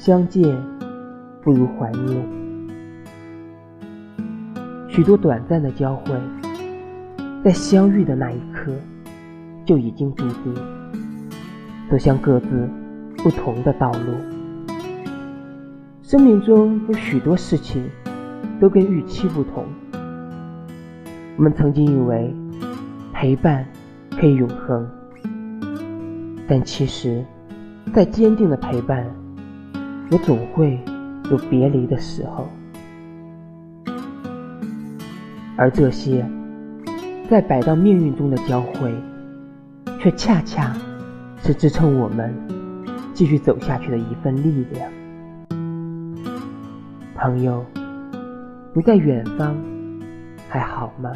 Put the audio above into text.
相见不如怀念。许多短暂的交汇，在相遇的那一刻就已经注定走向各自不同的道路。生命中有许多事情都跟预期不同。我们曾经以为陪伴可以永恒，但其实，再坚定的陪伴，也总会有别离的时候。而这些在摆到命运中的交汇，却恰恰是支撑我们继续走下去的一份力量。朋友，你在远方还好吗？